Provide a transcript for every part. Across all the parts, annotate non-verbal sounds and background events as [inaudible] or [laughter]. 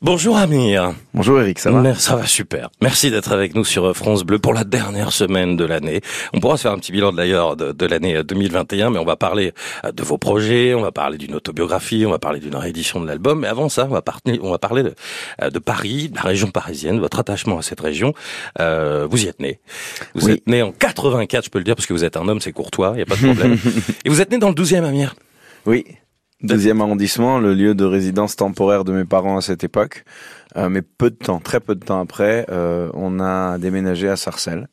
Bonjour Amir. Bonjour Eric, ça va? Ça va super. Merci d'être avec nous sur France Bleu pour la dernière semaine de l'année. On pourra se faire un petit bilan d'ailleurs de, de l'année 2021, mais on va parler euh, de vos projets, on va parler d'une autobiographie, on va parler d'une réédition de l'album. Mais avant ça, on va, parler, on va parler de, euh, de, Paris, de la région parisienne, votre attachement à cette région. Euh, vous y êtes né. Vous êtes né en 84, je peux le dire, parce que vous êtes un homme, c'est courtois, il n'y a pas de problème. [laughs] Et vous êtes né dans le 12e Amir? Oui, Deuxième arrondissement, le lieu de résidence temporaire de mes parents à cette époque. Euh, mais peu de temps, très peu de temps après, euh, on a déménagé à Sarcelles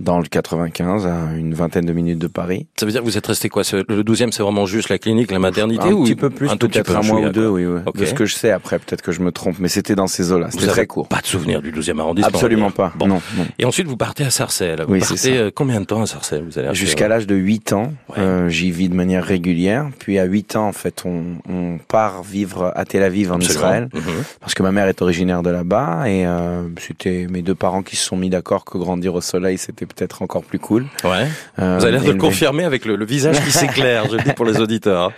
dans le 95, à une vingtaine de minutes de Paris. Ça veut dire que vous êtes resté quoi? Le 12e, c'est vraiment juste la clinique, la maternité Un ou petit peu plus, peut-être un mois ou deux, oui. oui. De ce que je sais après, peut-être que je me trompe, mais c'était dans ces eaux-là. C'était très court. Pas de souvenir du 12e arrondissement Absolument pas. Bon. Non, Et ensuite, vous partez à Sarcelles. Vous oui, partez euh, combien de temps à Sarcelles vous allez Jusqu'à l'âge de 8 ans, euh, j'y vis de manière régulière. Puis à 8 ans, en fait, on, on part vivre à Tel Aviv en Israël, mhm. parce que ma mère est originaire de là-bas et euh, c'était mes deux parents qui se sont mis d'accord que grandir au soleil, c'était peut-être encore plus cool Ouais. Euh, Vous avez l'air de le confirmer avec le, le visage qui [laughs] s'éclaire, je le dis pour les auditeurs.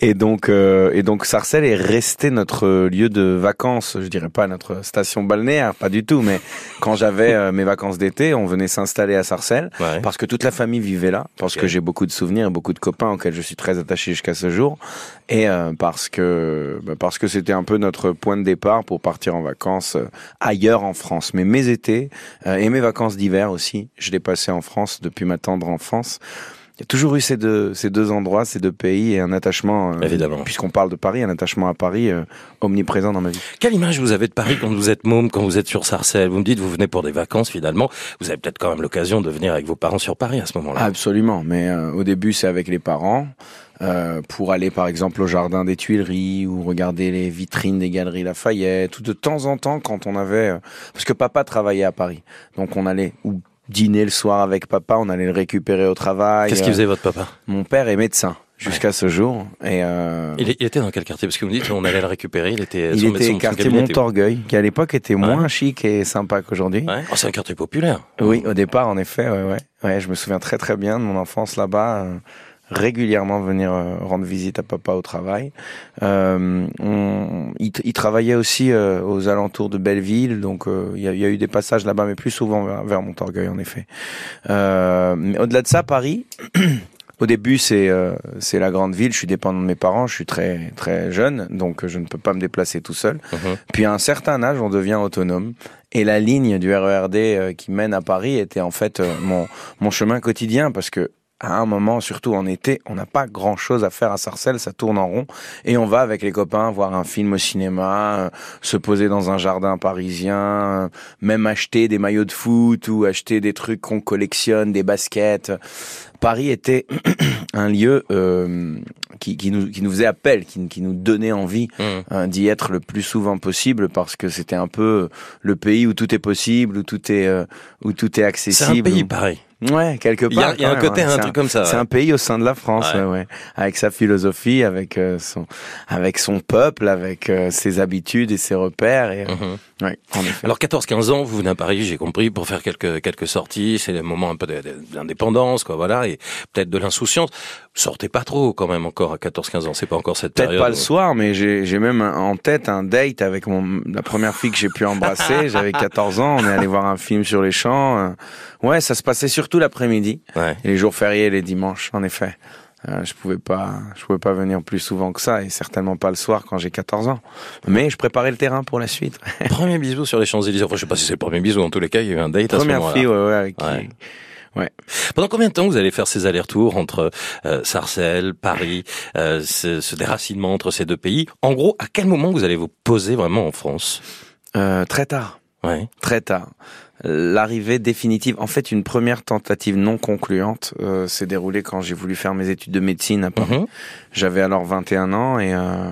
Et donc, euh, et donc, Sarcelles est resté notre lieu de vacances. Je dirais pas notre station balnéaire, pas du tout, mais quand j'avais euh, mes vacances d'été, on venait s'installer à Sarcelles parce que toute la famille vivait là, parce que j'ai beaucoup de souvenirs et beaucoup de copains auxquels je suis très attaché jusqu'à ce jour, et euh, parce que bah, parce que c'était un peu notre point de départ pour partir en vacances ailleurs en France. Mais mes étés et mes vacances d'hiver aussi, je les passais en France depuis ma tendre enfance. Il y a toujours eu ces deux, ces deux endroits, ces deux pays et un attachement, euh, évidemment, puisqu'on parle de Paris, un attachement à Paris euh, omniprésent dans ma vie. Quelle image vous avez de Paris quand vous êtes môme, quand vous êtes sur Sarcelles? Vous me dites, vous venez pour des vacances finalement. Vous avez peut-être quand même l'occasion de venir avec vos parents sur Paris à ce moment-là. Absolument, mais euh, au début c'est avec les parents. pour aller par exemple au jardin des Tuileries ou regarder les vitrines des galeries Lafayette ou de temps en temps quand on avait parce que papa travaillait à Paris donc on allait ou dîner le soir avec papa, on allait le récupérer au travail. Qu'est-ce qu'il faisait votre papa? Mon père est médecin jusqu'à ce jour. Et euh... il, était dans quel quartier? Parce que vous me dites on allait le récupérer. Il était. Il était quartier Montorgueil, qui à l'époque était moins chic et sympa qu'aujourd'hui. Ouais. Oh, c'est un quartier populaire. Oui, au départ, en effet, ouais, ouais. ouais je me souviens très très bien de mon enfance là-bas. Euh, régulièrement venir euh, rendre visite à papa au travail. Euh, on, il, il, travaillait aussi euh, aux alentours de Belleville, donc euh, il y, a, y, a, eu des passages là-bas, mais plus souvent vers, vers Montorgueil en effet. mais au-delà de ça, Paris. [clears throat] Au début, c'est c'est la grande ville. Je suis dépendant de mes parents. Je suis très très jeune, donc je ne peux pas me déplacer tout seul. Uh-huh. Puis à un certain âge, on devient autonome. Et la ligne du RERD qui mène à Paris était en fait mon mon chemin quotidien parce que à un moment, surtout en été, on n'a pas grand chose à faire à Sarcelles, ça tourne en rond, et on va avec les copains voir un film au cinéma, euh, se poser dans un jardin parisien, euh, même acheter des maillots de foot ou acheter des trucs qu'on collectionne, des baskets. Paris était [clears throat] un lieu euh, qui, qui, nous, qui nous faisait appel, qui, qui nous donnait envie mmh. hein, d'y être le plus souvent possible parce que c'était un peu le pays où tout est possible, où tout est, où tout est accessible. C'est un pays pareil. Ouais, quelque part. Il y a, un côté, hein. un truc comme ça. C'est un pays au sein de la France, ouais. ouais. avec sa philosophie, avec euh, son, avec son peuple, avec euh, ses habitudes et ses repères. Et, ouais, en effet. Alors 14-15 ans, vous venez à Paris, j'ai compris, pour faire quelques quelques sorties. C'est le moment un peu d'indépendance, quoi, voilà, et peut-être de l'insouciance. Sortez pas trop quand même encore à 14-15 ans. C'est pas encore cette période. Peut-être pas le soir, mais j'ai j'ai même en tête un date avec mon la première fille que j'ai pu [laughs] embrasser. J'avais 14 ans. On est allé voir un film sur les champs. Ouais, ça se passait surtout l'après-midi. Ouais. les jours fériés, les dimanches, en effet. Euh, je pouvais pas, je pouvais pas venir plus souvent que ça et certainement pas le soir quand j'ai 14 ans. Mais je préparais le terrain pour la suite. [laughs] premier bisou sur les Champs-Élysées. Enfin, je sais pas si c'est le premier bisou. En tous les cas, il y a eu un date Première à ce moment-là. fille, ouais, ouais, avec ouais. Qui... Ouais. Pendant combien de temps vous allez faire ces allers-retours entre euh, Sarcelles, Paris, euh, ce, ce, déracinement entre ces deux pays? En gros, à quel moment vous allez vous poser vraiment en France? Euh, Très tard. Ouais. Très tard l'arrivée définitive, en fait une première tentative non concluante euh, s'est déroulée quand j'ai voulu faire mes études de médecine à Paris. Mhm. J'avais alors 21 ans et euh,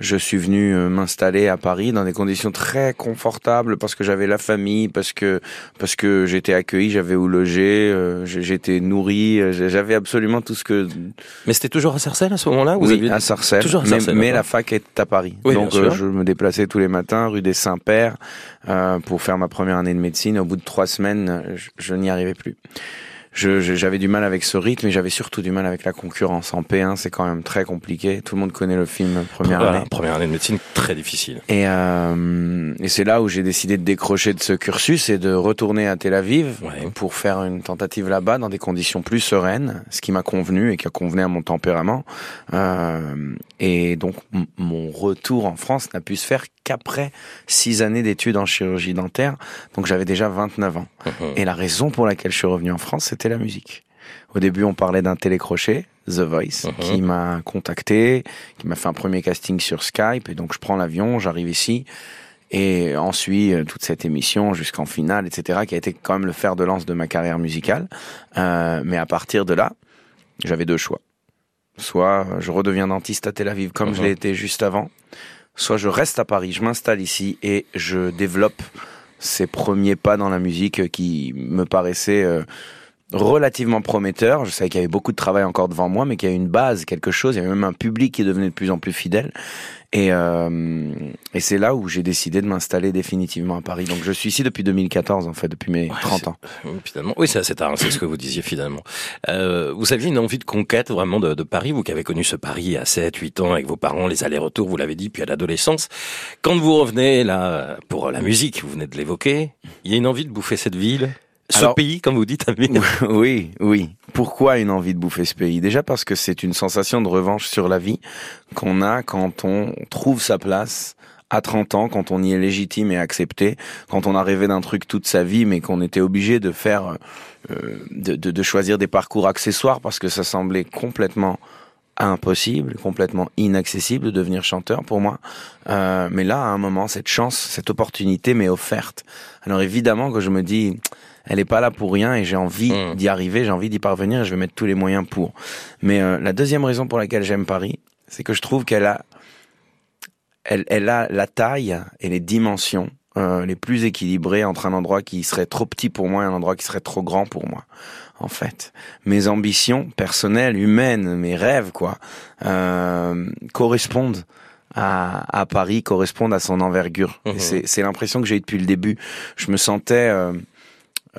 je suis venu euh, m'installer à Paris dans des conditions très confortables parce que j'avais la famille, parce que parce que j'étais accueilli, j'avais où loger, euh, j'étais nourri, euh, j'avais absolument tout ce que. Mais c'était toujours à Sarcelles à ce moment-là Oui, à Sarcelles. Toujours à Sarcelles. Mais, la fac est à Paris, donc je me déplaçais tous les matins rue des Saints-Pères pour faire ma première année de médecine. Au bout de trois semaines, je, je n'y arrivais plus. J'avais du mal avec ce rythme et j'avais surtout du mal avec la concurrence. En P1, c'est quand même très compliqué. Tout le monde connaît le film première année. Première année de médecine, très difficile. Et, euh, et c'est là où j'ai décidé de décrocher de ce cursus et de retourner à Tel Aviv pour faire une tentative là-bas dans des conditions plus sereines, ce qui m'a convenu et qui a convenu à mon tempérament. Euh, et donc mon retour en France n'a pu se faire qu'après six années d'études en chirurgie dentaire. Donc j'avais déjà 29 ans. Mhm. Et la raison pour laquelle je suis revenu en France, c'était la musique. Au début, on parlait d'un télécrochet, The Voice, mhm. qui m'a contacté, qui m'a fait un premier casting sur Skype. Et donc je prends l'avion, j'arrive ici. Et ensuite, euh, toute cette émission jusqu'en finale, etc., qui a été quand même le fer de lance de ma carrière musicale. Euh, mais à partir de là, j'avais deux choix. Soit je redeviens dentiste à Tel Aviv comme je mhm. l'ai été juste avant, soit je reste à Paris, je m'installe ici et je développe ces premiers pas dans la musique qui me paraissaient euh, relativement prometteurs. Je savais qu'il y avait beaucoup de travail encore devant moi, mais qu'il y avait une base, quelque chose. Il y avait même un public qui devenait de plus en plus fidèle. Et, euh, et c'est là où j'ai décidé de m'installer définitivement à Paris. Donc je suis ici depuis 2014 en fait, depuis mes 30 ans. Finalement, oui, c'est assez tard, c'est ce que vous disiez finalement. Euh, vous aviez une envie de conquête vraiment de, de, Paris, vous qui avez connu ce Paris à 7, 8 ans avec vos parents, les allers-retours, vous l'avez dit, puis à l'adolescence. Quand vous revenez là pour la musique, vous venez de l'évoquer, il y a une envie de bouffer cette ville? Ce pays, comme vous dites, Amir. [laughs] Oui, oui. Pourquoi une envie de bouffer ce pays? Déjà parce que c'est une sensation de revanche sur la vie qu'on a quand on trouve sa place à 30 ans, quand on y est légitime et accepté, quand on a rêvé d'un truc toute sa vie, mais qu'on était obligé de faire, euh, de, de, de, choisir des parcours accessoires parce que ça semblait complètement impossible, complètement inaccessible de devenir chanteur pour moi. Euh, mais là, à un moment, cette chance, cette opportunité m'est offerte. Alors évidemment que je me dis, elle est pas là pour rien et j'ai envie mmh. d'y arriver, j'ai envie d'y parvenir et je vais mettre tous les moyens pour. Mais euh, la deuxième raison pour laquelle j'aime Paris, c'est que je trouve qu'elle a, elle, elle a la taille et les dimensions euh, les plus équilibrées entre un endroit qui serait trop petit pour moi et un endroit qui serait trop grand pour moi. En fait, mes ambitions personnelles, humaines, mes rêves, quoi, euh, correspondent à, à, Paris, correspondent à son envergure. Mmh. C'est l'impression que j'ai eu depuis le début. Je me sentais euh,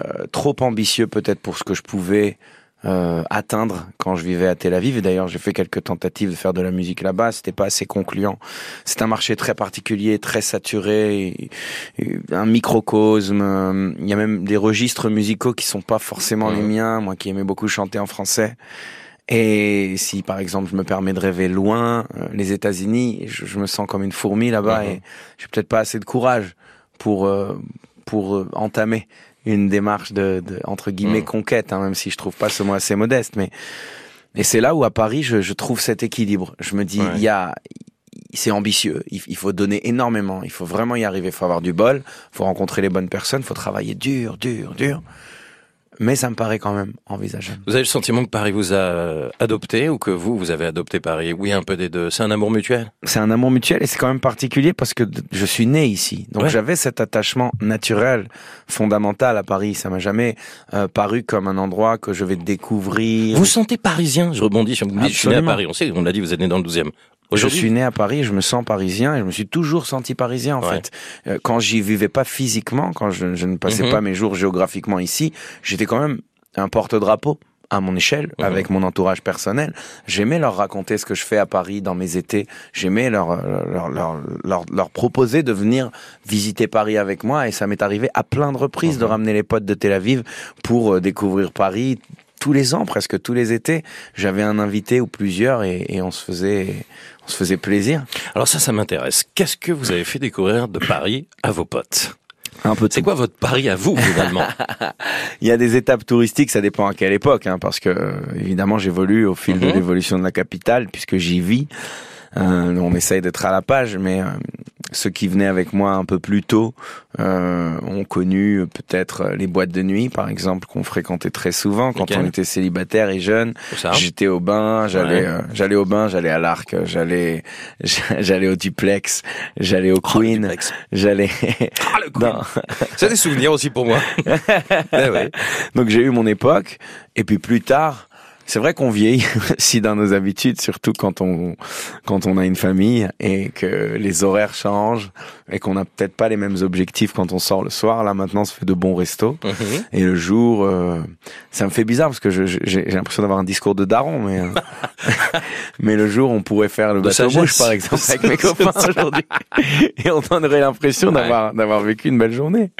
euh, trop ambitieux peut-être pour ce que je pouvais euh, atteindre quand je vivais à Tel Aviv. Et d'ailleurs, j'ai fait quelques tentatives de faire de la musique là-bas. C'était pas assez concluant. C'est un marché très particulier, très saturé, un microcosme. Il y a même des registres musicaux qui sont pas forcément les miens. Moi, qui aimais beaucoup chanter en français. Et si, par exemple, je me permets de rêver loin, euh, les États-Unis, je, me sens comme une fourmi là-bas et j'ai peut-être pas assez de courage pour pour entamer une démarche de, de entre guillemets mm. conquête, hein, même si je trouve pas ce mot assez modeste. Mais et c'est là où à Paris, je, je trouve cet équilibre. Je me dis, il y a c'est ambitieux, il, il, faut donner énormément, il faut vraiment y arriver, il faut avoir du bol, il faut rencontrer les bonnes personnes, il faut travailler dur, dur, dur mais ça me paraît quand même envisageable. Vous avez le sentiment que Paris vous a euh, adopté ou que vous, vous avez adopté Paris? Oui, un peu des deux. C'est un amour mutuel? C'est un amour mutuel et c'est quand même particulier parce que je suis né ici. Donc j'avais cet attachement naturel, fondamental à Paris. Ça m'a jamais euh, paru comme un endroit que je vais découvrir. Vous sentez parisien? Je rebondis sur Je suis né à Paris. On sait, on l'a dit, vous êtes né dans le 12e. Je suis né à Paris, je me sens parisien et je me suis toujours senti parisien en fait. Euh, quand j'y vivais pas physiquement, quand je, ne passais mhm. pas mes jours géographiquement ici, j'étais quand même un porte-drapeau à mon échelle, mhm. avec mon entourage personnel. J'aimais leur raconter ce que je fais à Paris dans mes étés. J'aimais leur leur, leur, leur, leur, proposer de venir visiter Paris avec moi. Et ça m'est arrivé à plein de reprises de mhm. ramener les potes de Tel Aviv pour euh, découvrir Paris. Tous les ans, presque tous les étés, j'avais un invité ou plusieurs et, et on se faisait on se faisait plaisir. Alors ça, ça m'intéresse. Qu'est-ce que vous avez fait découvrir de Paris à vos potes? Un peu. C'est quoi votre Paris à vous, finalement? [laughs] Il y a des étapes touristiques, ça dépend à quelle époque, hein, parce que évidemment j'évolue au fil de mhm. l'évolution de la capitale, puisque j'y vis. Euh, on essaye d'être à la page, mais euh, ceux qui venaient avec moi un peu plus tôt euh, ont connu peut-être les boîtes de nuit, par exemple, qu'on fréquentait très souvent quand on était célibataire et jeune. J'étais au bain, j'allais, euh, j'allais au bain, j'allais à l'arc, j'allais, [laughs] j'allais au duplex, j'allais au oh, Queen, j'allais. [laughs] Ah, [laughs] C'est des souvenirs aussi pour moi. eh Donc j'ai eu mon époque, et puis plus tard C'est vrai qu'on vieillit [laughs] si dans nos habitudes, surtout quand on quand on a une famille et que les horaires changent et qu'on n'a peut-être pas les mêmes objectifs quand on sort le soir. Là maintenant, ça fait de bons restos. Mhm. Et le jour, euh, ça me fait bizarre parce que j'ai l'impression d'avoir un discours de daron, mais euh, [laughs] [laughs] mais le jour, on pourrait faire le bateau mouche par exemple avec mes copains aujourd'hui et on aurait l'impression d'avoir d'avoir vécu une belle journée.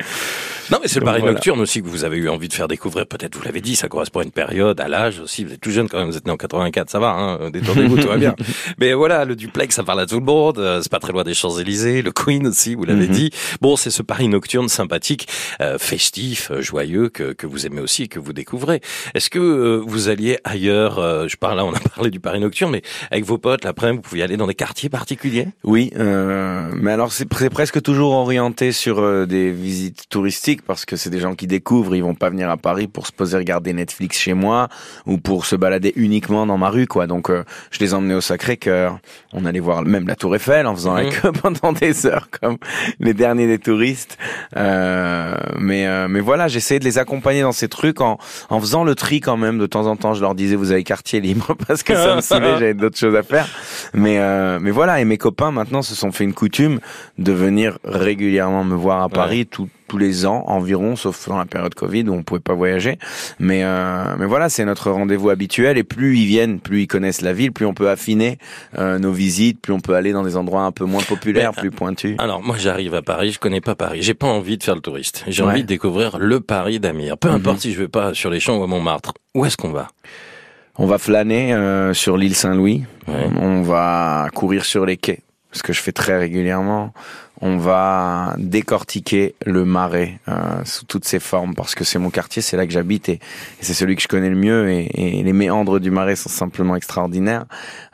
Non, mais c'est le Paris voilà. nocturne aussi que vous avez eu envie de faire découvrir. Peut-être, vous l'avez dit, ça correspond à une période, à l'âge aussi. Vous êtes tout jeune quand même, vous êtes né en 84, ça va, hein, détendez-vous, tout va bien. [laughs] Mais voilà, le duplex, ça parle à tout le monde. euh, C'est pas très loin des Champs-Élysées. Le Queen aussi, vous l'avez Mhm. dit. Bon, c'est ce Paris nocturne sympathique, euh, festif, euh, joyeux que, que vous aimez aussi et que vous découvrez. Est-ce que euh, vous alliez ailleurs euh, Je parle là, on a [laughs] parlé du Paris nocturne, mais avec vos potes, l'après-midi, vous pouviez aller dans des quartiers particuliers? Oui, euh, mais alors c'est c'est presque toujours orienté sur euh, des visites touristiques parce que c'est des gens qui découvrent, ils vont pas venir à Paris pour se poser regarder Netflix chez moi ou pour se balader uniquement dans ma rue quoi. Donc euh, je les emmenais au Sacré-Cœur, on allait voir même la Tour Eiffel en faisant la [laughs] queue pendant des heures comme les derniers des touristes. Euh, mais euh, mais voilà, j'essayais de les accompagner dans ces trucs en en faisant le tri quand même de temps en temps. Je leur disais vous avez quartier libre [laughs] parce que ça me saoulait, [laughs] j'avais d'autres choses à faire. Mais euh, mais voilà, et mes copains maintenant se sont fait une coutume de venir régulièrement me voir à Paris tout- tous les ans environ, sauf dans la période Covid où on pouvait pas voyager. Mais euh, mais voilà, c'est notre rendez-vous habituel et plus ils viennent, plus ils connaissent la ville, plus on peut affiner euh, nos visites, plus on peut aller dans des endroits un peu moins populaires, plus pointus. Alors moi j'arrive à Paris, je connais pas Paris, j'ai pas envie de faire le touriste. J'ai Ouais. envie de découvrir le Paris d'Amir. Peu Mhm. importe si je vais pas sur les champs ou à Montmartre. Où est-ce qu'on va? On va flâner euh, sur l'île Saint-Louis. Ouais. On va courir sur les quais, ce que je fais très régulièrement. On va décortiquer le marais euh, sous toutes ses formes parce que c'est mon quartier, c'est là que j'habite et, c'est celui que je connais le mieux et, et les méandres du marais sont simplement extraordinaires.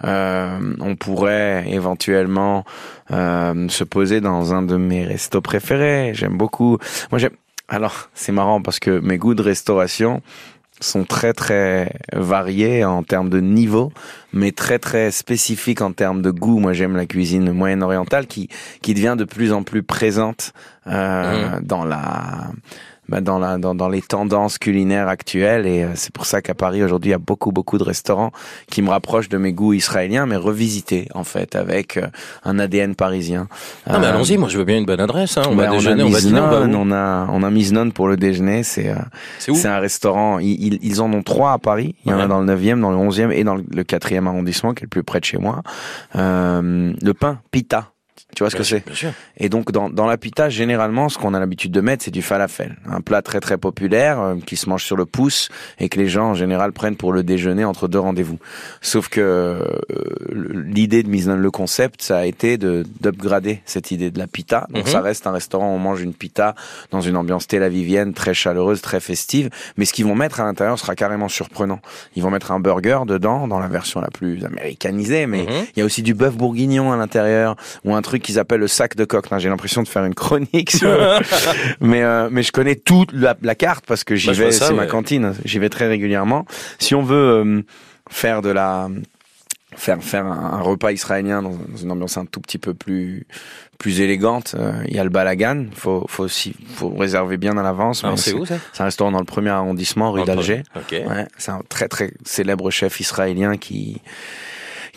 Euh, on pourrait éventuellement euh, se poser dans un de mes restos préférés. J'aime beaucoup. Moi j'aime. Alors c'est marrant parce que mes goûts de restauration sont très très variés en termes de niveau, mais très très spécifiques en termes de goût. Moi, j'aime la cuisine moyenne-orientale qui qui devient de plus en plus présente euh, dans la bah, dans la dans, dans les tendances culinaires actuelles et euh, c'est pour ça qu'à Paris aujourd'hui il y a beaucoup beaucoup de restaurants qui me rapprochent de mes goûts israéliens mais revisités en fait avec euh, un ADN parisien. Non mais Euh, allons-y, moi je veux bien une bonne adresse. Hein. On va déjeuner, a on va dîner, on va on a on a pour le déjeuner, c'est euh, C'est un restaurant. Ils, ils, en ont trois à Paris. Il y en a dans le 9e, dans le 11e et dans le 4e arrondissement, qui est le plus près de chez moi. Euh, le pain, pita. Tu vois ce que c'est. Et donc dans, dans la pita, généralement, ce qu'on a l'habitude de mettre, c'est du falafel, un plat très très populaire euh, qui se mange sur le pouce et que les gens en général prennent pour le déjeuner entre deux rendez-vous. Sauf que euh, l'idée de Miznon, le concept, ça a été de d'upgrader cette idée de la pita. Donc Mhm. ça reste un restaurant où on mange une pita dans une ambiance tel-avivienne très chaleureuse, très festive. Mais ce qu'ils vont mettre à l'intérieur sera carrément surprenant. Ils vont mettre un burger dedans, dans la version la plus américanisée, mais Mhm. il y a aussi du bœuf bourguignon à l'intérieur ou un truc qu'ils appellent le sac de coq. J'ai l'impression de faire une chronique, sur... [laughs] mais euh, mais je connais toute la, la carte parce que j'y Bah, vais. C'est ma cantine. J'y vais très régulièrement. Si on veut euh, faire de la faire faire un, un repas israélien dans, dans une ambiance un tout petit peu plus plus élégante, euh, il y a le balagan. Faut faut aussi faut réserver bien à l'avance. C'est où ça? C'est un restaurant dans le premier arrondissement, rue d'Alger. Ouais, c'est un très très célèbre chef israélien qui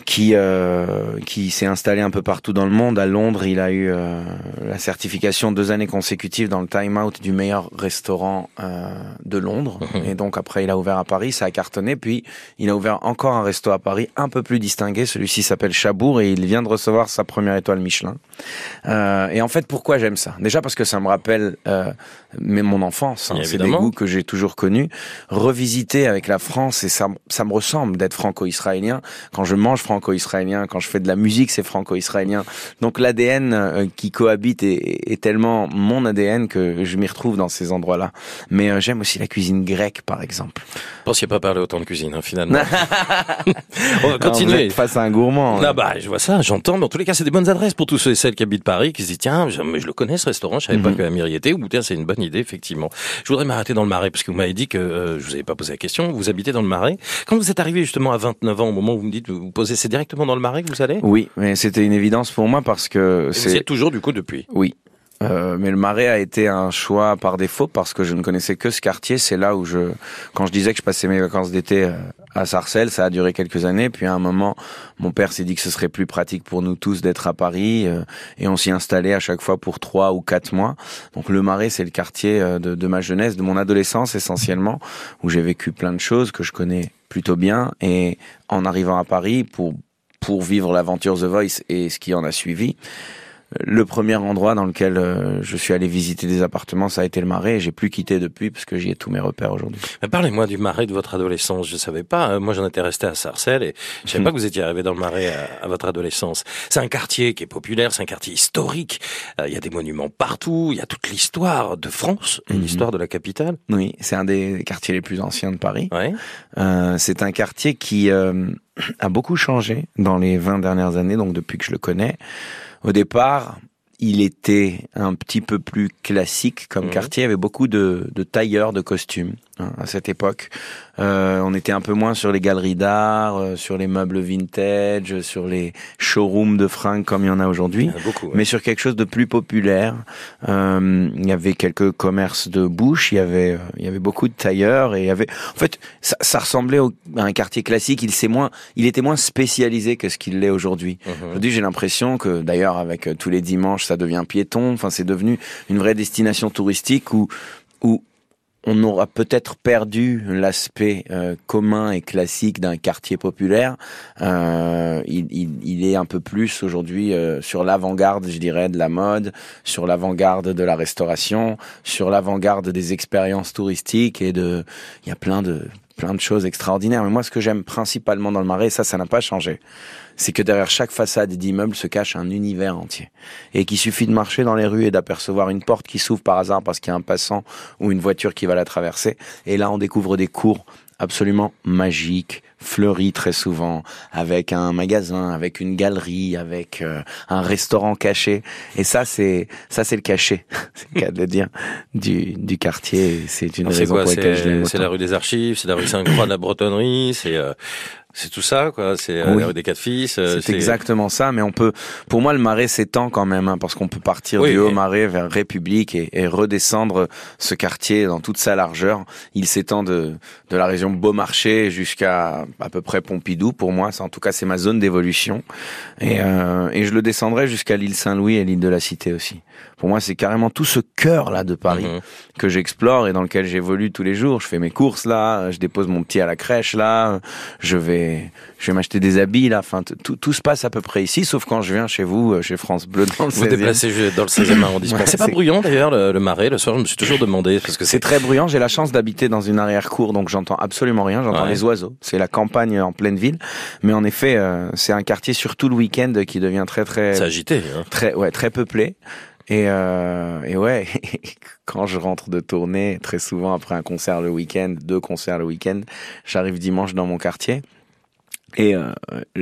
qui euh, qui s'est installé un peu partout dans le monde. À Londres, il a eu euh, la certification deux années consécutives dans le Time Out du meilleur restaurant euh, de Londres. Mhm. Et donc après, il a ouvert à Paris, ça a cartonné. Puis il a ouvert encore un resto à Paris, un peu plus distingué. Celui-ci s'appelle Chabour et il vient de recevoir sa première étoile Michelin. Euh, et en fait, pourquoi j'aime ça? Déjà parce que ça me rappelle euh, mais mon enfance. hein. C'est des goûts que j'ai toujours connus. Revisiter avec la France et ça, ça me ressemble d'être franco-israélien. Quand je mange franco-israélien, quand je fais de la musique, c'est franco-israélien. Donc l'ADN euh, qui cohabite est, est tellement mon ADN que je m'y retrouve dans ces endroits-là. Mais euh, j'aime aussi la cuisine grecque, par exemple. Je pense qu'il n'y a pas parlé autant de cuisine, hein, finalement. [laughs] on va vous continuer. êtes face à un gourmand. Ah bah, je vois ça, j'entends. Dans tous les cas, c'est des bonnes adresses pour tous ceux et celles qui habitent Paris, qui se disent tiens, je, mais je le connais ce restaurant, je savais pas Mhm. que Amir y était. Ou tiens, c'est une bonne idée, effectivement. Je voudrais m'arrêter dans le Marais parce que vous m'avez dit que euh, je vous avais pas posé la question. Vous habitez dans le Marais. Quand vous êtes arrivé justement à 29 ans, au moment où vous me dites vous posez, c'est directement dans le Marais que vous allez? Oui, mais c'était une évidence pour moi parce que Et vous y c'est êtes toujours du coup depuis? Oui. Euh, mais le Marais a été un choix par défaut parce que je ne connaissais que ce quartier. C'est là où je, quand je disais que je passais mes vacances d'été euh, à Sarcelles. Ça a duré quelques années. Puis à un moment, mon père s'est dit que ce serait plus pratique pour nous tous d'être à Paris. Euh, et on s'y installait à chaque fois pour trois ou quatre mois. Donc le Marais, c'est le quartier euh, de, de ma jeunesse, de mon adolescence essentiellement, où j'ai vécu plein de choses que je connais plutôt bien. Et en arrivant à Paris pour pour vivre l'aventure The Voice et ce qui en a suivi, le premier endroit dans lequel euh, je suis allé visiter des appartements, ça a été le Marais. Et j'ai plus quitté depuis parce que j'y ai tous mes repères aujourd'hui. Parlez-moi du Marais de votre adolescence. Je savais pas. Hein. Moi, j'en étais resté à Sarcelles et je savais pas que vous étiez arrivé dans le Marais à, votre adolescence. C'est un quartier qui est populaire, c'est un quartier historique. Euh, il y a des monuments partout. Il y a toute l'histoire de France, mhm. l'histoire de la capitale. Oui, c'est un des quartiers les plus anciens de Paris. Ouais. Euh, c'est un quartier qui euh, [clears throat] a beaucoup changé dans les 20 dernières années, donc depuis que je le connais. Au départ, il était un petit peu plus classique comme mmh. quartier. Il y avait beaucoup de, de tailleurs de costumes. Hein, à cette époque. Euh, on était un peu moins sur les galeries d'art, euh, sur les meubles vintage, sur les showrooms de fringues comme il y en a aujourd'hui, mais sur quelque chose de plus populaire. Euh, il y avait quelques commerces de bouche, il y avait, euh, il y avait beaucoup de tailleurs et il y avait, en fait, ça, ça ressemblait à un quartier classique. Il s'est moins, il était moins spécialisé que ce qu'il l'est aujourd'hui. Mmh. Aujourd'hui, j'ai l'impression que, d'ailleurs, avec tous les dimanches, ça devient piéton. Enfin, c'est devenu une vraie destination touristique où où on aura peut-être perdu l'aspect euh, commun et classique d'un quartier populaire. Euh, il, est un peu plus aujourd'hui euh, sur l'avant-garde, je dirais, de la mode, sur l'avant-garde de la restauration, sur l'avant-garde des expériences touristiques et de, il y a plein de plein de choses extraordinaires. Mais moi, ce que j'aime principalement dans le Marais, ça, ça n'a pas changé c'est que derrière chaque façade d'immeuble se cache un univers entier. Et qu'il suffit de marcher dans les rues et d'apercevoir une porte qui s'ouvre par hasard parce qu'il y a un passant ou une voiture qui va la traverser. Et là, on découvre des cours absolument magiques, fleuris très souvent, avec un magasin, avec une galerie, avec euh, un restaurant caché. Et ça, c'est ça, c'est le cachet, [laughs] c'est le cas de le dire, du, du quartier. C'est une raison pour laquelle je C'est la rue des Archives, c'est la rue Saint-Croix de la Bretonnerie, c'est euh, c'est tout ça, quoi. C'est euh, des quatre fils. Euh, c'est exactement ça, mais on peut. Pour moi, le marais s'étend quand même, hein, parce qu'on peut partir du haut marais vers République et, et, redescendre ce quartier dans toute sa largeur. Il s'étend de de la région Beaumarchais jusqu'à à peu près Pompidou. Pour moi, en tout cas, c'est ma zone d'évolution. Et, euh, et je le descendrai jusqu'à l'île Saint-Louis et l'île de la Cité aussi. Pour moi, c'est carrément tout ce cœur là de Paris mhm. que j'explore et dans lequel j'évolue tous les jours. Je fais mes courses là, je dépose mon petit à la crèche là, je vais, je vais m'acheter des habits là. Enfin, tout, tout se passe à peu près ici, sauf quand je viens chez vous, euh, chez France Bleu dans le vous 16e. Vous déplacez dans le 16e arrondissement. [laughs] c'est pas bruyant d'ailleurs le, marais le soir. Je me suis toujours demandé parce que c'est très bruyant. J'ai la chance d'habiter dans une arrière-cour, donc j'entends absolument rien. J'entends les oiseaux. C'est la campagne en pleine ville, mais en effet, euh, c'est un quartier surtout le week-end qui devient très très. C'est agité. Hein. Très ouais, très peuplé. Et, euh, et ouais, [laughs] quand je rentre de tournée, très souvent après un concert le week-end, deux concerts le week-end, j'arrive dimanche dans mon quartier. Et euh,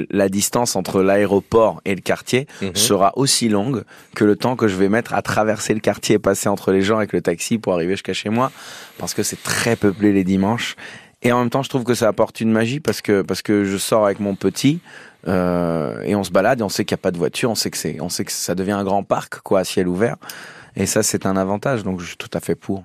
la distance entre l'aéroport et le quartier mhm. sera aussi longue que le temps que je vais mettre à traverser le quartier et passer entre les gens avec le taxi pour arriver jusqu'à chez moi, parce que c'est très peuplé les dimanches. Et en même temps, je trouve que ça apporte une magie parce que parce que je sors avec mon petit, euh, et on se balade et on sait qu'il n'y a pas de voiture, on sait que c'est, on sait que ça devient un grand parc quoi, à ciel ouvert. Et ça, c'est un avantage, donc je suis tout à fait pour.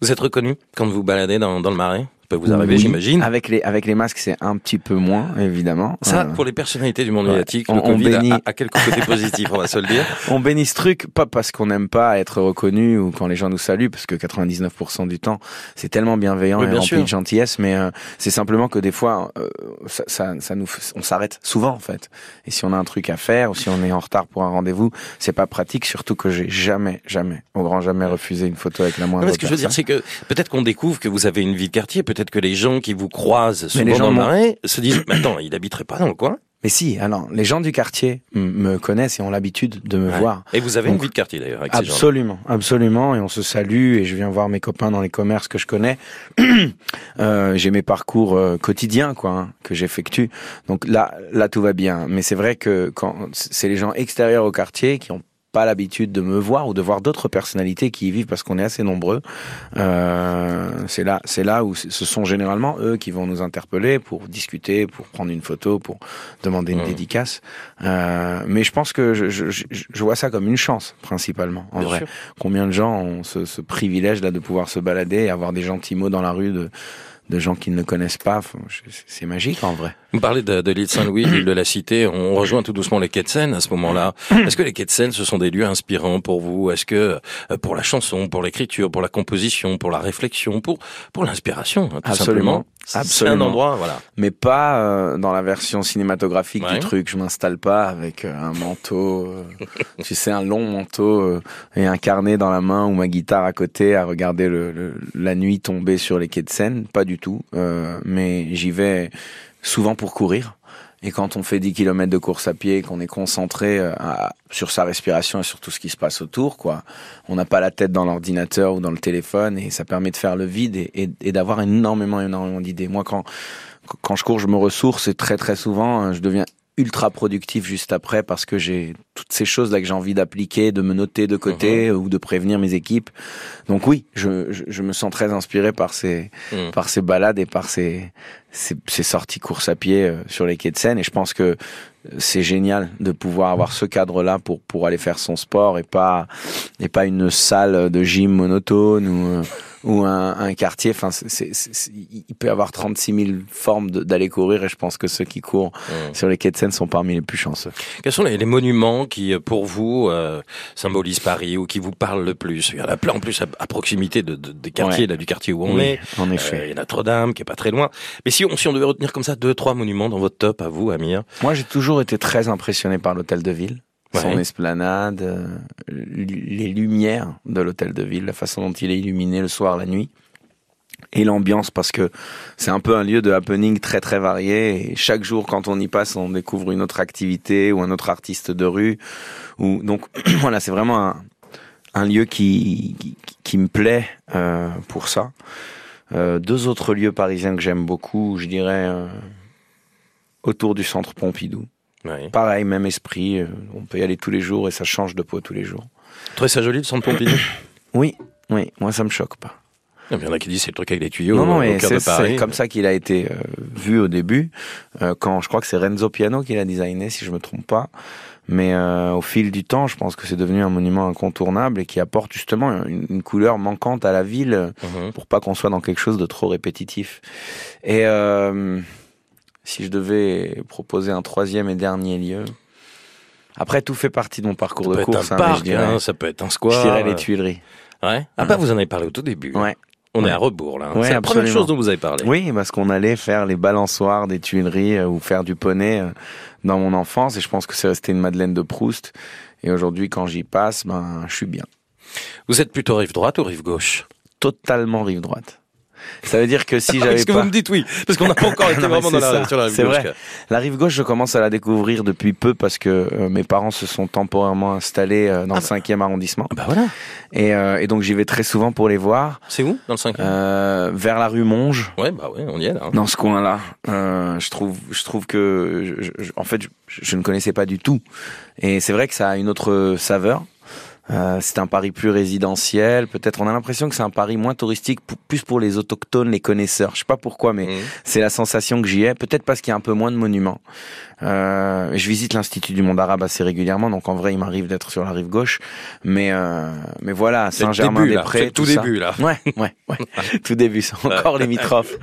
Vous êtes reconnu quand vous baladez dans, dans le marais? Peut vous arriver, j'imagine. Avec les avec les masques, c'est un petit peu moins, évidemment. Ça, euh, pour les personnalités du monde médiatique, on, le Covid bénit... a, quelques côtés positifs, on va se le dire. [laughs] On bénit ce truc, pas parce qu'on n'aime pas être reconnu ou quand les gens nous saluent, parce que 99% du temps, c'est tellement bienveillant et rempli de gentillesse, mais euh, c'est simplement que des fois, euh, ça, ça, ça, nous, on s'arrête souvent en fait. Et si on a un truc à faire ou si on est en retard pour un rendez-vous, c'est pas pratique, surtout que j'ai jamais, jamais, au grand jamais refusé une photo avec la moindre. Non, ce que je veux dire, c'est que peut-être qu'on découvre que vous avez une vie de quartier, peut-être que les gens qui vous croisent souvent les gens dans le marais se disent, mais attends, il habiterait pas dans le coin? Mais si, alors les gens du quartier me connaissent et ont l'habitude de me voir. Et vous avez une vie de quartier d'ailleurs avec Absolument, ces absolument. Et on se salue et je viens voir mes copains dans les commerces que je connais. [clears throat] euh, j'ai mes parcours euh, quotidiens quoi hein, que j'effectue. Donc là, là tout va bien. Mais c'est vrai que quand c'est les gens extérieurs au quartier qui ont pas l'habitude de me voir ou de voir d'autres personnalités qui y vivent parce qu'on est assez nombreux. Euh, c'est là, c'est là où ce sont généralement eux qui vont nous interpeller pour discuter, pour prendre une photo, pour demander une mmh. dédicace. Euh, mais je pense que je, je, je, vois ça comme une chance principalement. En vrai, combien de gens ont ce, ce privilège là de pouvoir se balader et avoir des gentils mots dans la rue de de gens qui ne le connaissent pas. C'est magique en vrai. Vous parlez de, de l'île Saint-Louis, l'île de la Cité. On rejoint tout doucement les quais de Seine à ce moment-là. [clears throat] Est-ce que les quais de Seine, ce sont des lieux inspirants pour vous? Est-ce que euh, pour la chanson, pour l'écriture, pour la composition, pour la réflexion, pour pour l'inspiration, hein, tout Absolument. simplement C'est un endroit, voilà. Mais pas euh, dans la version cinématographique du truc. Je m'installe pas avec euh, un manteau, [laughs] tu sais, un long manteau et un carnet dans la main ou ma guitare à côté à regarder le, la nuit tomber sur les quais de Seine. Pas du tout. mais j'y vais souvent pour courir. Et quand on fait 10 km de course à pied, qu'on est concentré euh, sur sa respiration et sur tout ce qui se passe autour, quoi, on n'a pas la tête dans l'ordinateur ou dans le téléphone et ça permet de faire le vide et, et, d'avoir énormément, énormément d'idées. Moi, quand quand je cours, je me ressource et très très souvent, euh, je deviens ultra productif juste après parce que j'ai toutes ces choses là que j'ai envie d'appliquer, de me noter de côté mhm. ou de prévenir mes équipes. Donc oui, je, je, me sens très inspiré par ces mhm. par ces balades et par ces, ces, ces sorties course à pied euh, sur les quais de Seine et je pense que c'est génial de pouvoir avoir ce cadre là pour pour aller faire son sport et pas et pas une salle de gym monotone ou euh, ou un, un quartier. Enfin, c'est, il peut y avoir 36 000 formes d'aller courir et je pense que ceux qui courent mmh. sur les quais de Seine sont parmi les plus chanceux. Quels sont les, les monuments qui, euh, pour vous, euh, symbolisent Paris ou qui vous parlent le plus? Il y en a plein en plus à, proximité de, de, des quartiers, là, du quartier où on est. En effet. Euh, il y a Notre-Dame qui est pas très loin. Mais si on, si on devait retenir comme ça deux, trois monuments dans votre top à vous, Amir? Moi, j'ai toujours été très impressionné par l'hôtel de ville son esplanade, euh, les lumières de l'hôtel de ville, la façon dont il est illuminé le soir, la nuit, et l'ambiance parce que c'est un peu un lieu de happening très très varié et chaque jour quand on y passe on découvre une autre activité ou un autre artiste de rue ou donc [clears throat] voilà c'est vraiment un, un lieu qui, qui, qui me plaît euh, pour ça. Euh, deux autres lieux parisiens que j'aime beaucoup, je dirais euh, autour du centre Pompidou. Pareil, même esprit. Euh, on peut y aller tous les jours et ça change de peau tous les jours. Trouvez ça joli le centre Pompidou Oui, oui. Moi, ça me choque pas. Il y en a qui disent c'est le truc avec les tuyaux. Non, non, mais c'est comme ça qu'il a été euh, vu au début. Euh, quand je crois que c'est Renzo Piano qui l'a designé, si je me trompe pas. Mais au fil du temps, je pense que c'est devenu un monument incontournable et qui apporte justement une, couleur manquante à la ville mhm. pour pas qu'on soit dans quelque chose de trop répétitif. Et si je devais proposer un troisième et dernier lieu. Après, tout fait partie de mon parcours de course. Hein, je dirais, hein, ça peut être un square. Je dirais les Tuileries. Ouais. Ah bah, vous en avez parlé au tout début. Ouais. On est à rebours là. c'est la première chose dont vous avez parlé. Oui, parce qu'on allait faire les balançoires des Tuileries euh, ou faire du poney euh, dans mon enfance et je pense que c'est resté une Madeleine de Proust. Et aujourd'hui, quand j'y passe, ben, je suis bien. Vous êtes plutôt rive droite ou rive gauche? Totalement rive droite. Ça veut dire que si j'avais Est-ce que vous me dites oui Parce qu'on n'a pas encore [laughs] été vraiment dans la, sur la rive gauche. Vrai. La rive gauche, je commence à la découvrir depuis peu parce que euh, mes parents se sont temporairement installés euh, dans ah le 5e bah. arrondissement. Bah voilà. Et, euh, et donc j'y vais très souvent pour les voir. C'est où dans le 5e euh, Vers la rue Monge. Ouais, bah ouais, on y est là. Dans ce coin-là. je trouve, je trouve que, je, en fait, je, je ne connaissais pas du tout. Et c'est vrai que ça a une autre saveur. Euh, c'est un Paris plus résidentiel. Peut-être on a l'impression que c'est un Paris moins touristique, plus pour les autochtones, les connaisseurs. Je sais pas pourquoi, mais mmh. c'est la sensation que j'y ai. Peut-être parce qu'il y a un peu moins de monuments. Euh, je visite l'Institut du monde arabe assez régulièrement, donc en vrai, il m'arrive d'être sur la rive gauche. Mais euh, mais voilà, Saint-Germain-des-Prés, tout, tout début là. Ouais, ouais, ouais. [laughs] tout début, c'est encore limitrophe.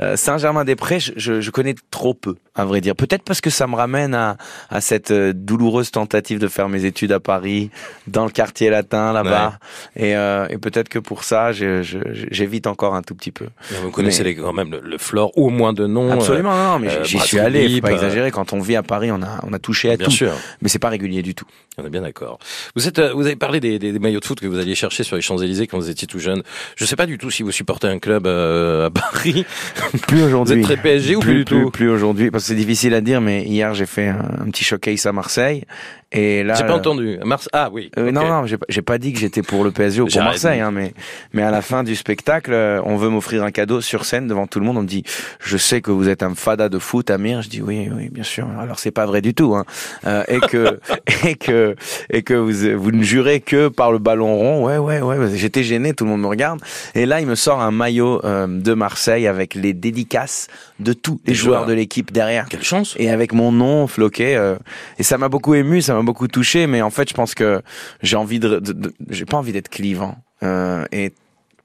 Euh, Saint-Germain-des-Prés, je, je, connais trop peu, à vrai dire. Peut-être parce que ça me ramène à, à cette euh, douloureuse tentative de faire mes études à Paris, dans le quartier latin là-bas, et, euh, et peut-être que pour ça, j'évite encore un tout petit peu. vous connaissez les, quand même le, le flore, ou au moins de nom. Absolument, non, mais j'y suis allé, faut pas exagérer quand on on vit à Paris, on a, on a touché à bien tout. Sûr. Mais c'est pas régulier du tout. On est bien d'accord. Vous êtes, euh, vous avez parlé des, des, maillots de foot que vous alliez chercher sur les Champs-Élysées quand vous étiez tout jeune. Je sais pas du tout si vous supportez un club euh, à Paris. [laughs] Plus aujourd'hui. Vous êtes très PSG ou plus, du tout Plus, aujourd'hui, parce que c'est difficile à dire, mais hier j'ai fait un, un petit showcase à Marseille et là, j'ai pas entendu. Mars ah oui. Euh, Non non, j'ai pas, pas dit que j'étais pour le PSG ou pour Marseille, hein, mais mais à la fin du spectacle, euh, on veut m'offrir un cadeau sur scène devant tout le monde. On me dit, je sais que vous êtes un fada de foot, Amir. Je dis oui oui bien sûr. Alors c'est pas vrai du tout, hein. Euh, et que [laughs] et que et que vous vous ne jurez que par le ballon rond. Ouais ouais ouais. J'étais gêné, tout le monde me regarde. Et là, il me sort un maillot euh, de Marseille avec les dédicaces de tous les, joueurs, de l'équipe derrière. Quelle chance. Et avec mon nom floqué. Euh, et ça m'a beaucoup ému. Ça m'a beaucoup touché, mais en fait, je pense que j'ai envie de, j'ai pas envie d'être clivant. Euh, et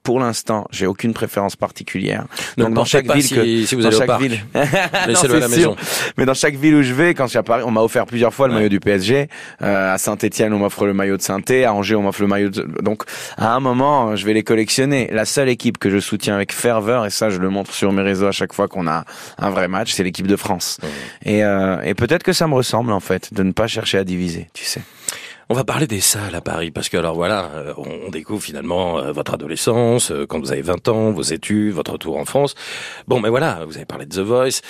pour l'instant, j'ai aucune préférence particulière. Donc dans chaque ville si, si vous allez au parc. ville, laissez-le [laughs] à la maison. Mais dans chaque ville où je vais, quand je suis à Paris, on m'a offert plusieurs fois le maillot du PSG. Euh, à Saint-Étienne, on m'offre le maillot de saint À Angers, on m'offre le maillot. De... Donc, à un moment, je vais les collectionner. La seule équipe que je soutiens avec ferveur, et ça, je le montre sur mes réseaux à chaque fois qu'on a un vrai match, c'est l'équipe de France. Et, euh, et peut-être que ça me ressemble en fait, de ne pas chercher à diviser, tu sais. On va parler des salles à Paris parce que alors voilà, euh, on découvre finalement euh, votre adolescence, euh, quand vous avez 20 ans, vos études, votre retour en France. Bon, mais voilà, vous avez parlé de The Voice.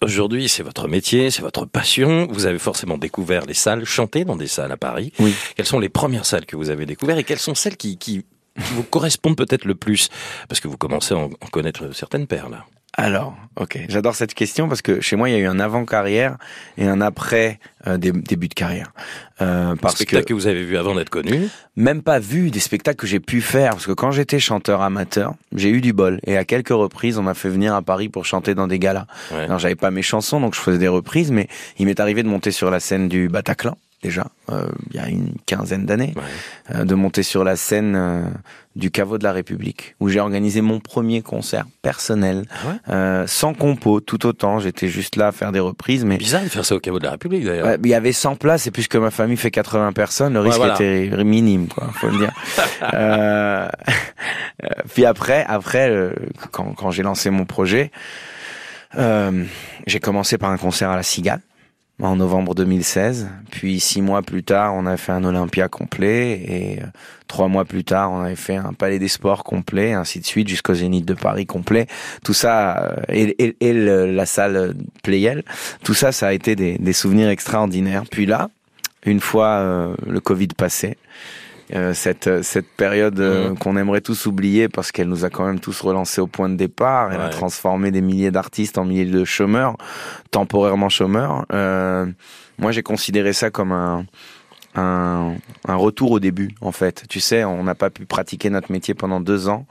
Aujourd'hui, c'est votre métier, c'est votre passion. Vous avez forcément découvert les salles, chanté dans des salles à Paris. Oui. Quelles sont les premières salles que vous avez découvertes et quelles sont celles qui, qui, vous correspondent peut-être le plus? Parce que vous commencez à en connaître certaines perles. Alors, ok, j'adore cette question parce que chez moi il y a eu un avant carrière et un après euh, début de carrière. Euh, parce spectacles que, vous avez vu avant d'être connu. Même pas vu des spectacles que j'ai pu faire. Parce que quand j'étais chanteur amateur, j'ai eu du bol. Et à quelques reprises on m'a fait venir à Paris pour chanter dans des galas. Alors j'avais pas mes chansons donc je faisais des reprises, mais il m'est arrivé de monter sur la scène du Bataclan déjà, euh, il y a une quinzaine d'années, euh, de monter sur la scène euh, du caveau de la République, où j'ai organisé mon premier concert personnel, ah sans compo, tout autant. J'étais juste là à faire des reprises. mais Bizarre de faire ça au caveau de la République d'ailleurs. il y avait 100 places, et puisque ma famille fait 80 personnes, le risque était minime, quoi, faut le dire. [laughs] [laughs] puis après, après quand, quand j'ai lancé mon projet, j'ai commencé par un concert à la Cigale en novembre 2016. Puis six mois plus tard, on a fait un Olympia complet et euh, trois mois plus tard, on avait fait un Palais des Sports complet, ainsi de suite jusqu'au Zénith de Paris complet. Tout ça euh, et, la salle Playel, tout ça, ça a été des, des souvenirs extraordinaires. Puis là, une fois euh, le Covid passé, euh, cette cette période euh, mhm. qu'on aimerait tous oublier parce qu'elle nous a quand même tous relancés au point de départ. Elle a transformé des milliers d'artistes en milliers de chômeurs, temporairement chômeurs. Euh, moi, j'ai considéré ça comme un, un un retour au début, en fait. Tu sais, on n'a pas pu pratiquer notre métier pendant deux ans.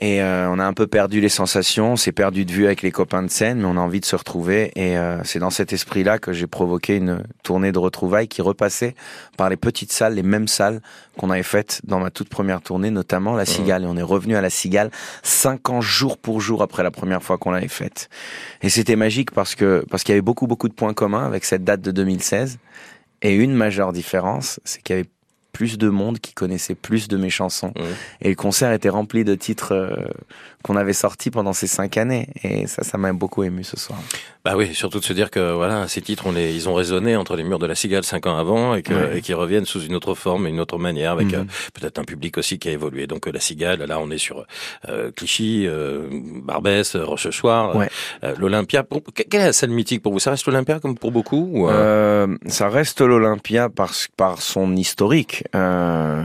Et euh, on a un peu perdu les sensations, on s'est perdu de vue avec les copains de scène, mais on a envie de se retrouver. Et euh, c'est dans cet esprit-là que j'ai provoqué une tournée de retrouvailles qui repassait par les petites salles, les mêmes salles qu'on avait faites dans ma toute première tournée, notamment la Cigale. Et on est revenu à la Cigale cinq ans jour pour jour après la première fois qu'on l'avait faite. Et c'était magique parce que parce qu'il y avait beaucoup beaucoup de points communs avec cette date de 2016. Et une majeure différence, c'est qu'il y avait plus de monde qui connaissait plus de mes chansons. Et le concert était rempli de titres euh, qu'on avait sortis pendant ces cinq années. Et ça, ça m'a beaucoup ému ce soir. Bah oui, surtout de se dire que voilà, ces titres, on les, ils ont résonné entre les murs de la Cigale cinq ans avant et qu'ils reviennent sous une autre forme, une autre manière, avec mhm. euh, peut-être un public aussi qui a évolué. Donc euh, la Cigale, là, on est sur Clichy, Barbès, Rochechouart, l'Olympia. Quelle est la salle mythique pour vous? Ça reste l'Olympia comme pour beaucoup ou, Ça reste l'Olympia par par son historique. Euh,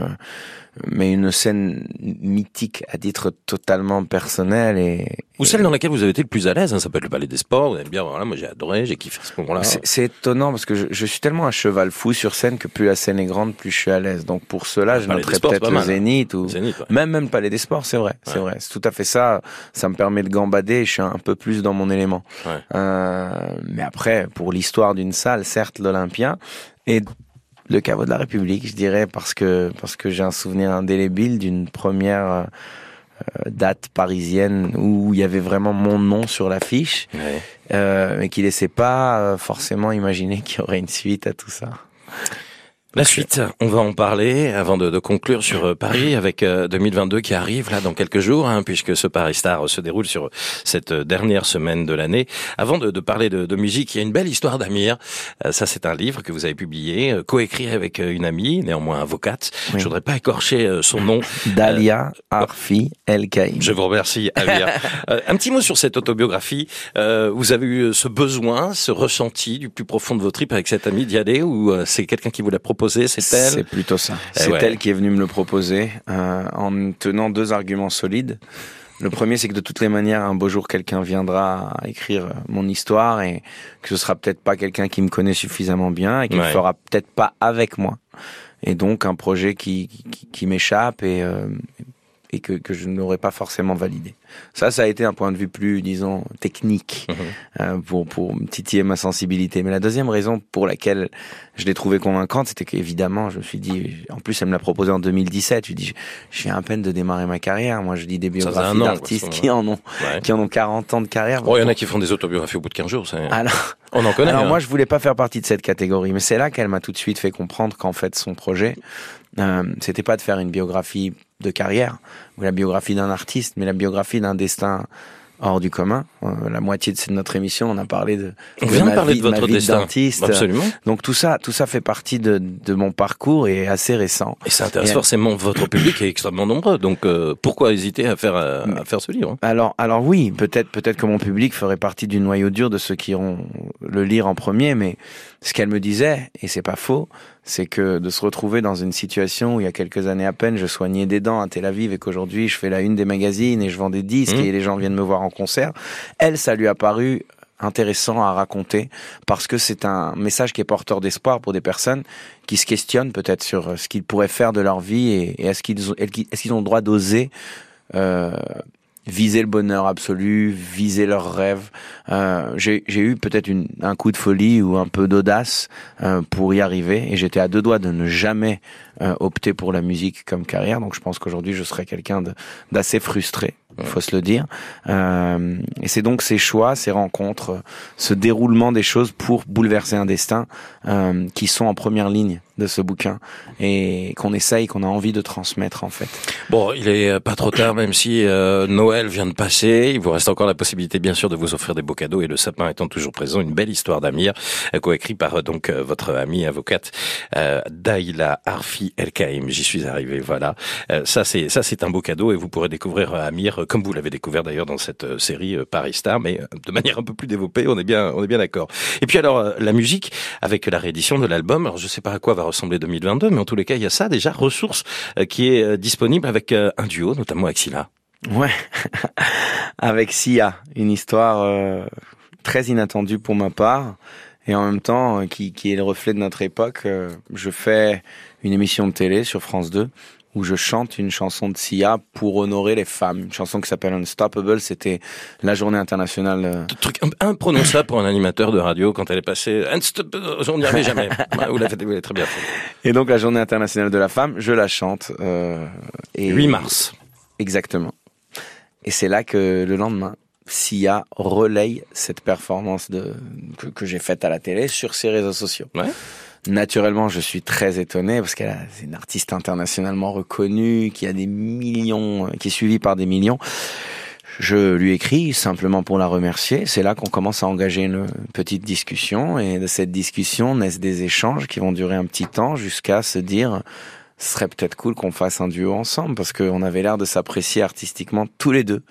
mais une scène mythique à titre totalement personnel et ou celle dans laquelle vous avez été le plus à l'aise hein, ça peut être le Palais des Sports vous allez bien voilà moi j'ai adoré j'ai kiffé ce moment-là. C'est étonnant parce que je, suis tellement un cheval fou sur scène que plus la scène est grande plus je suis à l'aise. Donc pour cela je noterais peut-être le Zénith ou même même le Palais des Sports c'est vrai c'est vrai. C'est tout à fait ça. Ça me permet de gambader je suis un peu plus dans mon élément. Euh, mais après pour l'histoire d'une salle certes l'Olympien et le caveau de la République, je dirais, parce que parce que j'ai un souvenir indélébile d'une première euh, date parisienne où il y avait vraiment mon nom sur l'affiche, euh, mais qui laissait pas euh, forcément imaginer [laughs] qu'il y aurait une suite à tout ça. La suite, on va en parler avant de, de conclure sur euh, Paris avec 2022 euh, qui arrive là dans quelques jours, hein, puisque ce Paris Star se déroule sur cette euh, dernière semaine de l'année. Avant de, de parler de, de, musique, il y a une belle histoire d'Amir. Ça, c'est un livre que vous avez publié, coécrit avec une amie, néanmoins avocate. Je voudrais pas écorcher son nom. [laughs] Dalia Arfi El Kaïm. Je vous remercie, Amir. [laughs] un petit mot sur cette autobiographie. vous avez eu ce besoin, ce ressenti du plus profond de vos tripes avec cette amie d'y aller, ou c'est quelqu'un qui vous l'a proposé c'est elle C'est plutôt ça. Eh c'est elle qui est venue me le proposer euh, en tenant deux arguments solides. Le premier, c'est que de toutes les manières, un beau jour, quelqu'un viendra écrire mon histoire et que ce sera peut-être pas quelqu'un qui me connaît suffisamment bien et qui ne fera peut-être pas avec moi. Et donc, un projet qui, qui, m'échappe et, euh, et que, que je n'aurais pas forcément validé. Ça, ça a été un point de vue plus, disons, technique Mhm. euh, pour, pour titiller ma sensibilité. Mais la deuxième raison pour laquelle je l'ai trouvée convaincante, c'était qu'évidemment, je me suis dit, en plus, elle me l'a proposé en 2017. Je lui dis, je viens à peine de démarrer ma carrière. Moi, je lis des biographies d'artistes qui en ont, Ouais. qui en ont 40 ans de carrière. Oh, il y en a qui font des autobiographies au bout de 15 jours. c'est- Alors, On en connaît. alors hein. moi, je voulais pas faire partie de cette catégorie, mais c'est là qu'elle m'a tout de suite fait comprendre qu'en fait, son projet, euh, c'était pas de faire une biographie de carrière ou la biographie d'un artiste, mais la biographie d'un destin hors du commun. Euh, la moitié de notre émission, on a parlé de, On vient de parler vie- de votre destin. d'artiste. Absolument. Donc tout ça, tout ça fait partie de, de mon parcours et est assez récent. Et ça intéresse Et- forcément votre public est extrêmement nombreux. Donc euh, pourquoi hésiter à faire euh, à faire ce livre hein? Alors, alors oui, peut-être, peut-être que mon public ferait partie du noyau dur de ceux qui iront le lire en premier, mais ce qu'elle me disait, et c'est pas faux, c'est que de se retrouver dans une situation où il y a quelques années à peine, je soignais des dents à Tel Aviv et qu'aujourd'hui je fais la une des magazines et je vends des disques Mmh. et les gens viennent me voir en concert, elle, ça lui a paru intéressant à raconter parce que c'est un message qui est porteur d'espoir pour des personnes qui se questionnent peut-être sur ce qu'ils pourraient faire de leur vie et, et est-ce qu'ils ont, est-ce qu'ils ont le droit d'oser euh, viser le bonheur absolu, viser leurs rêves. Euh, j'ai eu peut-être un coup de folie ou un peu d'audace euh, pour y arriver et j'étais à deux doigts de ne jamais euh, opter pour la musique comme carrière. Donc je pense qu'aujourd'hui je serais quelqu'un d'assez frustré, il faut se le dire. Euh, et c'est donc ces choix, ces rencontres, ce déroulement des choses pour bouleverser un destin euh, qui sont en première ligne de ce bouquin et qu'on essaye, qu'on a envie de transmettre en fait. Bon, il est euh, pas trop tard, même si euh, Noël vient de passer. Il vous reste encore la possibilité, bien sûr, de vous offrir des beaux cadeaux et le sapin étant toujours présent. Une belle histoire d'Amir, euh, coécrit par euh, donc votre amie avocate euh, Daïla Arfi El Kaïm. J'y suis arrivé, voilà. Euh, ça c'est ça c'est un beau cadeau et vous pourrez découvrir Amir comme vous l'avez découvert d'ailleurs dans cette série Paris Star, mais de manière un peu plus développée. On est bien on est bien d'accord. Et puis alors la musique avec la réédition de l'album. Alors je sais pas à quoi va ressembler 2022, mais en tous les cas il y a ça déjà ressources euh, qui est euh, disponible avec euh, un duo, notamment avec Silla. Ouais, [laughs] avec Sia, une histoire euh, très inattendue pour ma part et en même temps qui, qui est le reflet de notre époque. Euh, je fais une émission de télé sur France 2 où je chante une chanson de Sia pour honorer les femmes, une chanson qui s'appelle Unstoppable. C'était la journée internationale. euh, Truc im- imprononçable pour un animateur de radio quand elle est passée. Unstop- On n'y arrivait jamais. Vous l'avez vous l'avez très bien fait. Et donc la journée internationale de la femme, je la chante. Euh, et 8 mars. Exactement. Et c'est là que le lendemain, Sia relaye cette performance de, que, que j'ai faite à la télé sur ses réseaux sociaux. Ouais. Naturellement, je suis très étonné parce qu'elle c'est une artiste internationalement reconnue, qui a des millions, euh, qui est suivie par des millions. Je lui écris simplement pour la remercier. C'est là qu'on commence à engager une petite discussion et de cette discussion naissent des échanges qui vont durer un petit temps jusqu'à se dire ce serait peut-être cool qu'on fasse un duo ensemble parce qu'on avait l'air de s'apprécier artistiquement tous les deux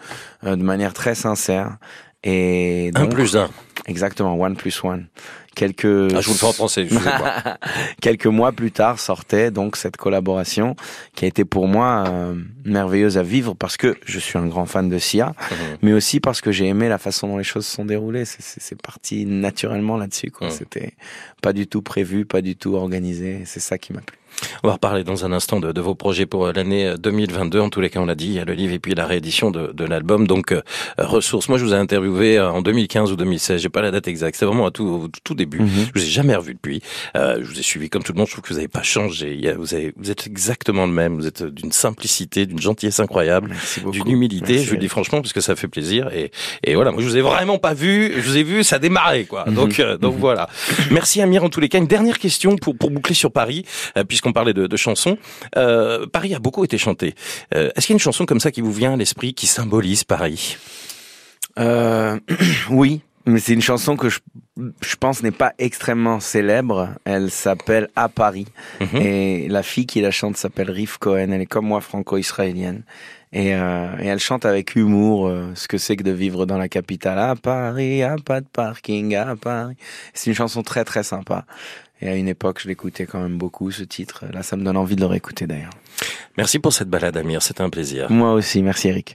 euh, de manière très sincère. Et Un plus un. Exactement, one plus one. Quelques Ah, je vous le fais en français. excusez-moi. [laughs] quelques mois plus tard sortait donc cette collaboration qui a été pour moi euh, merveilleuse à vivre parce que je suis un grand fan de Sia, [laughs] Mhm. mais aussi parce que j'ai aimé la façon dont les choses se sont déroulées. C'est- parti naturellement là-dessus. quoi. Mhm. C'était pas du tout prévu, pas du tout organisé. C'est ça qui m'a plu. On va reparler dans un instant de, de vos projets pour euh, l'année euh, 2022. En tous les cas, on l'a dit, il y a le livre et puis la réédition de, de l'album. Donc, euh, ressources. Moi, je vous ai interviewé euh, en 2015 ou 2016. J'ai pas la date exacte. C'est vraiment à tout, au tout début. Mhm. Je vous ai jamais revu depuis. Euh, je vous ai suivi comme tout le monde. Je trouve que vous n'avez pas changé. Vous, avez, vous êtes exactement le même. Vous êtes d'une simplicité, d'une gentillesse incroyable. D'une humilité, Merci. je le dis franchement parce que ça fait plaisir et, et voilà, moi je vous ai vraiment pas vu, je vous ai vu, ça démarrait quoi. Mhm. Donc euh, donc voilà. Merci Amir en tous les cas. Une dernière question pour pour boucler sur Paris euh, puisqu'on parlait de, de chansons. Euh, Paris a beaucoup été chanté. Euh, Est-ce qu'il y a une chanson comme ça qui vous vient à l'esprit qui symbolise Paris? Euh, [clears throat] oui, mais c'est une chanson que je, je pense n'est pas extrêmement célèbre. Elle s'appelle À Paris. Mhm. Et la fille qui la chante s'appelle Riff Cohen. Elle est comme moi franco-israélienne. Et, euh, et elle chante avec humour euh, ce que c'est que de vivre dans la capitale. À Paris, à pas de parking, à Paris. C'est une chanson très très sympa. Et à une époque, je l'écoutais quand même beaucoup, ce titre. Là, ça me donne envie de le réécouter d'ailleurs. Merci pour cette balade Amir, c'était un plaisir. Moi aussi, merci Eric.